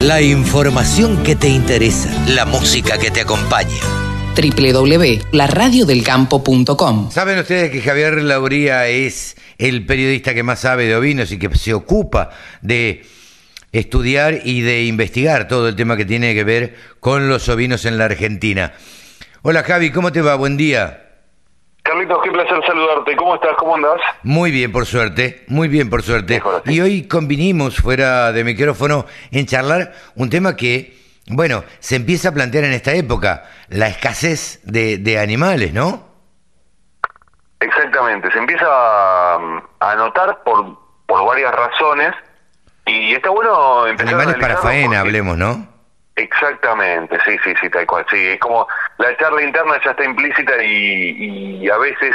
La información que te interesa, la música que te acompaña. www.laradiodelcampo.com Saben ustedes que Javier Lauría es el periodista que más sabe de ovinos y que se ocupa de estudiar y de investigar todo el tema que tiene que ver con los ovinos en la Argentina. Hola Javi, ¿cómo te va? Buen día. Carlitos, qué placer saludarte. ¿Cómo estás? ¿Cómo andás? Muy bien, por suerte, muy bien, por suerte. Mejor. Y hoy convinimos fuera de micrófono en charlar un tema que, bueno, se empieza a plantear en esta época, la escasez de, de animales, ¿no? Exactamente. Se empieza a, a notar por, por varias razones y está bueno empezar Animales a para faena, porque- hablemos, ¿no? Exactamente, sí, sí, sí, tal cual. Sí, es como la charla interna ya está implícita y, y a veces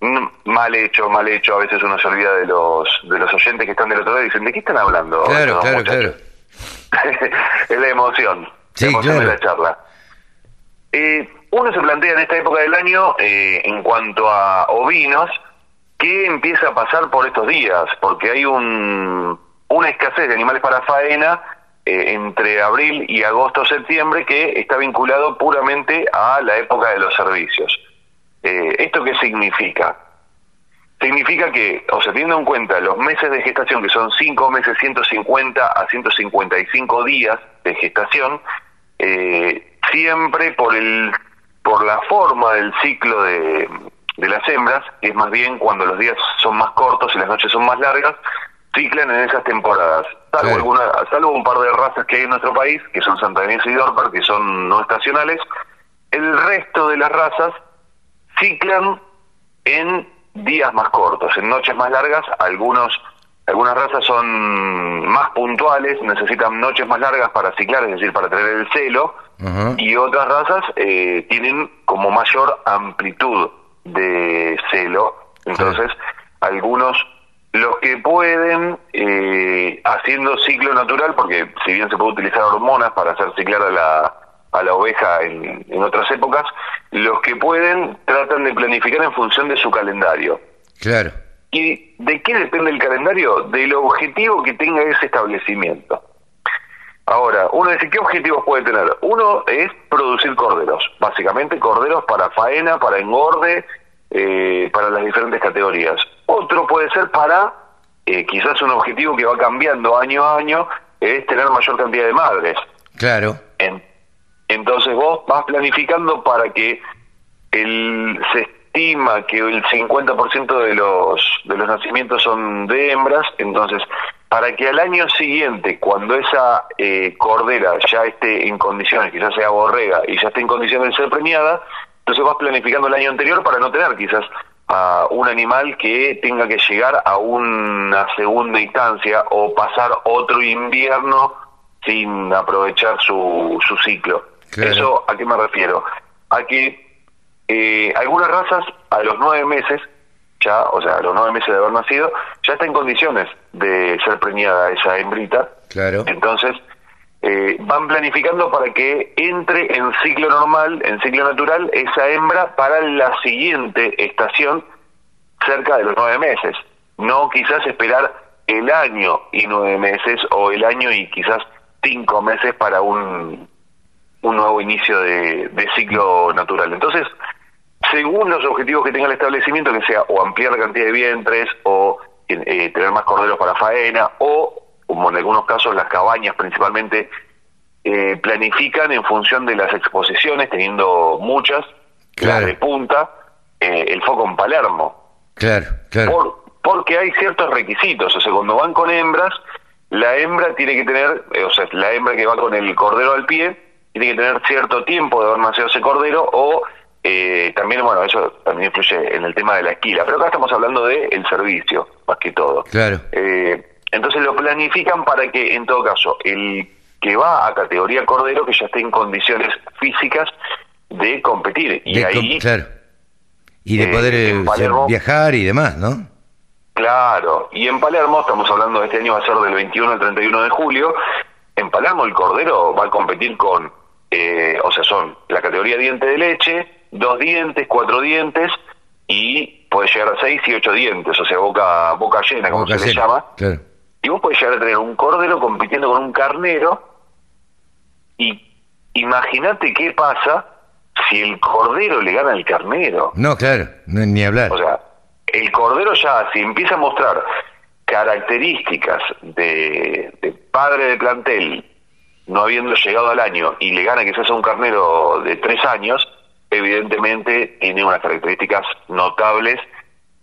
mm, mal hecho, mal hecho. A veces uno se olvida de los de los oyentes que están del otro lado y dicen, ¿de qué están hablando? Claro, claro, muchachos?" claro. es la emoción, Sí, la emoción claro. de la charla. Eh, uno se plantea en esta época del año, eh, en cuanto a ovinos, ¿qué empieza a pasar por estos días? Porque hay un, una escasez de animales para faena eh, entre abril y agosto-septiembre que está vinculado puramente a la época de los servicios. Eh, ¿Esto qué significa? Significa que, o sea, teniendo en cuenta los meses de gestación, que son 5 meses, 150 a 155 días de gestación, eh, siempre por el por la forma del ciclo de, de las hembras, que es más bien cuando los días son más cortos y las noches son más largas, ciclan en esas temporadas. Salvo, alguna, salvo un par de razas que hay en nuestro país, que son santaneses y dorper, que son no estacionales, el resto de las razas ciclan en días más cortos, en noches más largas, algunos algunas razas son más puntuales, necesitan noches más largas para ciclar, es decir, para tener el celo, y otras razas eh, tienen como mayor amplitud de celo. Entonces, algunos, los que pueden, eh, haciendo ciclo natural, porque si bien se puede utilizar hormonas para hacer ciclar a la, a la oveja en, en otras épocas, los que pueden tratan de planificar en función de su calendario. Claro. ¿Y de qué depende el calendario? Del objetivo que tenga ese establecimiento. Ahora, uno dice, ¿qué objetivos puede tener? Uno es producir corderos, básicamente corderos para faena, para engorde, eh, para las diferentes categorías. Otro puede ser para, eh, quizás un objetivo que va cambiando año a año, es tener mayor cantidad de madres. Claro. En- entonces vos vas planificando para que el, se estima que el 50% de los, de los nacimientos son de hembras, entonces para que al año siguiente, cuando esa eh, cordera ya esté en condiciones, quizás sea borrega y ya esté en condiciones de ser preñada, entonces vas planificando el año anterior para no tener quizás a un animal que tenga que llegar a una segunda instancia o pasar otro invierno sin aprovechar su, su ciclo. Claro. ¿Eso a qué me refiero? A que eh, algunas razas a los nueve meses, ya, o sea, a los nueve meses de haber nacido, ya está en condiciones de ser preñada esa hembrita. Claro. Entonces, eh, van planificando para que entre en ciclo normal, en ciclo natural, esa hembra para la siguiente estación cerca de los nueve meses. No quizás esperar el año y nueve meses o el año y quizás cinco meses para un, nuevo inicio de, de ciclo natural. Entonces, según los objetivos que tenga el establecimiento, que sea o ampliar la cantidad de vientres o eh, tener más corderos para faena o, como en algunos casos las cabañas principalmente, eh, planifican en función de las exposiciones, teniendo muchas, Claro. las de punta, eh, el foco en Palermo. Claro, claro. Por- porque hay ciertos requisitos, o sea, cuando van con hembras, la hembra tiene que tener, eh, o sea, la hembra que va con el cordero al pie, tiene que tener cierto tiempo de haber nacido ese cordero, o eh, también, bueno, eso también influye en el tema de la esquila, pero acá estamos hablando del el servicio, más que todo. Claro. Eh, planifican para que, en todo caso, el que va a categoría cordero, que ya esté en condiciones físicas de competir. Y De com- ahí, claro. Y de eh, poder eh, Palermo- viajar y demás, ¿no? Claro, y en Palermo, estamos hablando de este año, va a ser del 21 al 31 de julio, en Palermo el Cordero va a competir con, eh, o sea, son la categoría diente de leche, dos dientes, cuatro dientes y puede llegar a seis y ocho dientes, o sea, boca boca llena, como Boca se le llama. Claro. Y vos podés llegar a tener un cordero compitiendo con un carnero Y imagínate qué pasa si el cordero le gana al carnero. No, claro, ni hablar. O sea, el cordero ya, si empieza a mostrar características de, de padre de plantel, no habiendo llegado al año, y le gana quizás a un carnero de tres años, evidentemente tiene unas características notables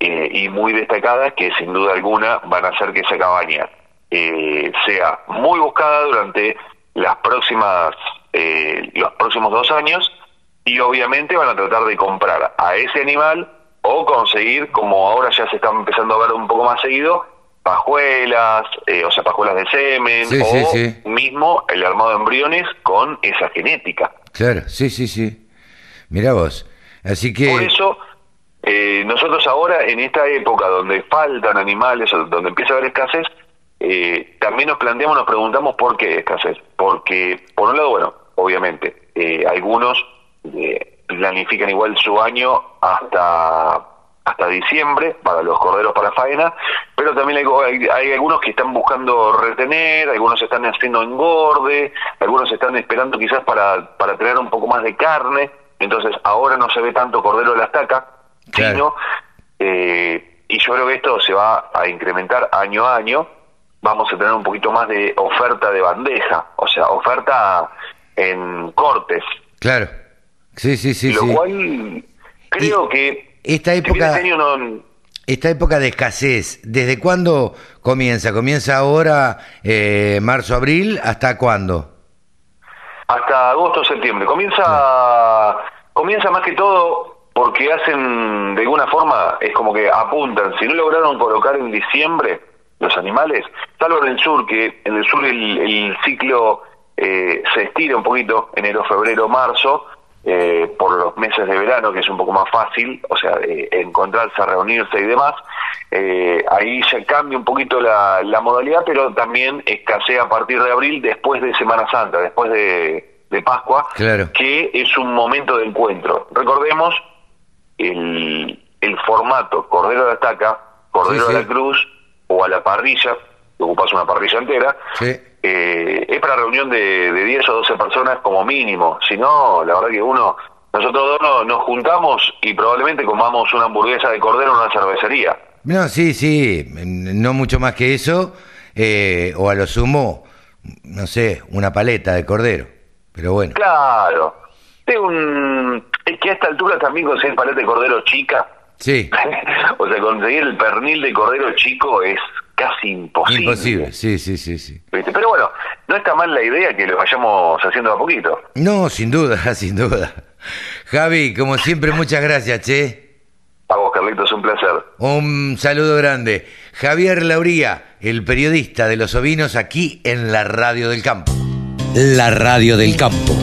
eh, y muy destacadas que sin duda alguna van a hacer que esa cabaña eh, sea muy buscada durante las próximas eh, los próximos dos años y obviamente van a tratar de comprar a ese animal o conseguir, como ahora ya se está empezando a ver un poco más seguido, pajuelas, o sea, pajuelas de semen, o mismo el armado de embriones con esa genética. Claro, sí, sí, sí. Mira vos. Así que... Por eso, eh, nosotros ahora, en esta época donde faltan animales, donde empieza a haber escasez, eh, también nos planteamos, nos preguntamos por qué escasez. Porque, por un lado, bueno, obviamente, eh, algunos planifican igual su año hasta hasta diciembre para los corderos para faena, pero también hay, hay, algunos que están buscando retener, algunos están haciendo engorde, algunos están esperando quizás para, para tener un poco más de carne, entonces ahora no se ve tanto cordero de la estaca, sino, eh, y yo creo que esto se va a incrementar año a año, vamos a tener un poquito más de oferta de bandeja, o sea, oferta en cortes. Claro, sí, sí, sí. Lo cual creo que... Esta época... esta época de escasez, ¿desde cuándo comienza? ¿Comienza ahora, eh, marzo, abril? ¿Hasta cuándo? Hasta agosto, septiembre. Comienza, comienza más que todo porque hacen, de alguna forma, es como que apuntan, si no lograron colocar en diciembre los animales, salvo en el sur, que en el sur el, ciclo eh, se estira un poquito, enero, febrero, marzo, eh, por los meses de verano, que es un poco más fácil, o sea, encontrarse, reunirse y demás, eh, ahí ya cambia un poquito la, la modalidad, pero también escasea a partir de abril, después de Semana Santa, después de, de Pascua, que es un momento de encuentro. Recordemos el, el formato Cordero de Estaca, Cordero de la Cruz o a la parrilla, que ocupas una parrilla entera, eh, es para reunión de, de 10 o 12 personas como mínimo. Si no, la verdad que uno, nosotros dos nos, juntamos y probablemente comamos una hamburguesa de cordero en una cervecería. No, sí, sí, no mucho más que eso, eh, o a lo sumo, no sé, una paleta de cordero, pero bueno. Claro, es un es que a esta altura también conseguir paleta de cordero chica. Sí. o sea, conseguir el pernil de cordero chico es casi imposible. Imposible, sí, sí, sí, sí. Pero bueno, no está mal la idea que lo vayamos haciendo a poquito. No, sin duda, sin duda. Javi, como siempre, muchas gracias, che. A vos, Carlitos, un placer. Un saludo grande. Javier Lauría, el periodista de los ovinos aquí en la Radio del Campo. La Radio del Campo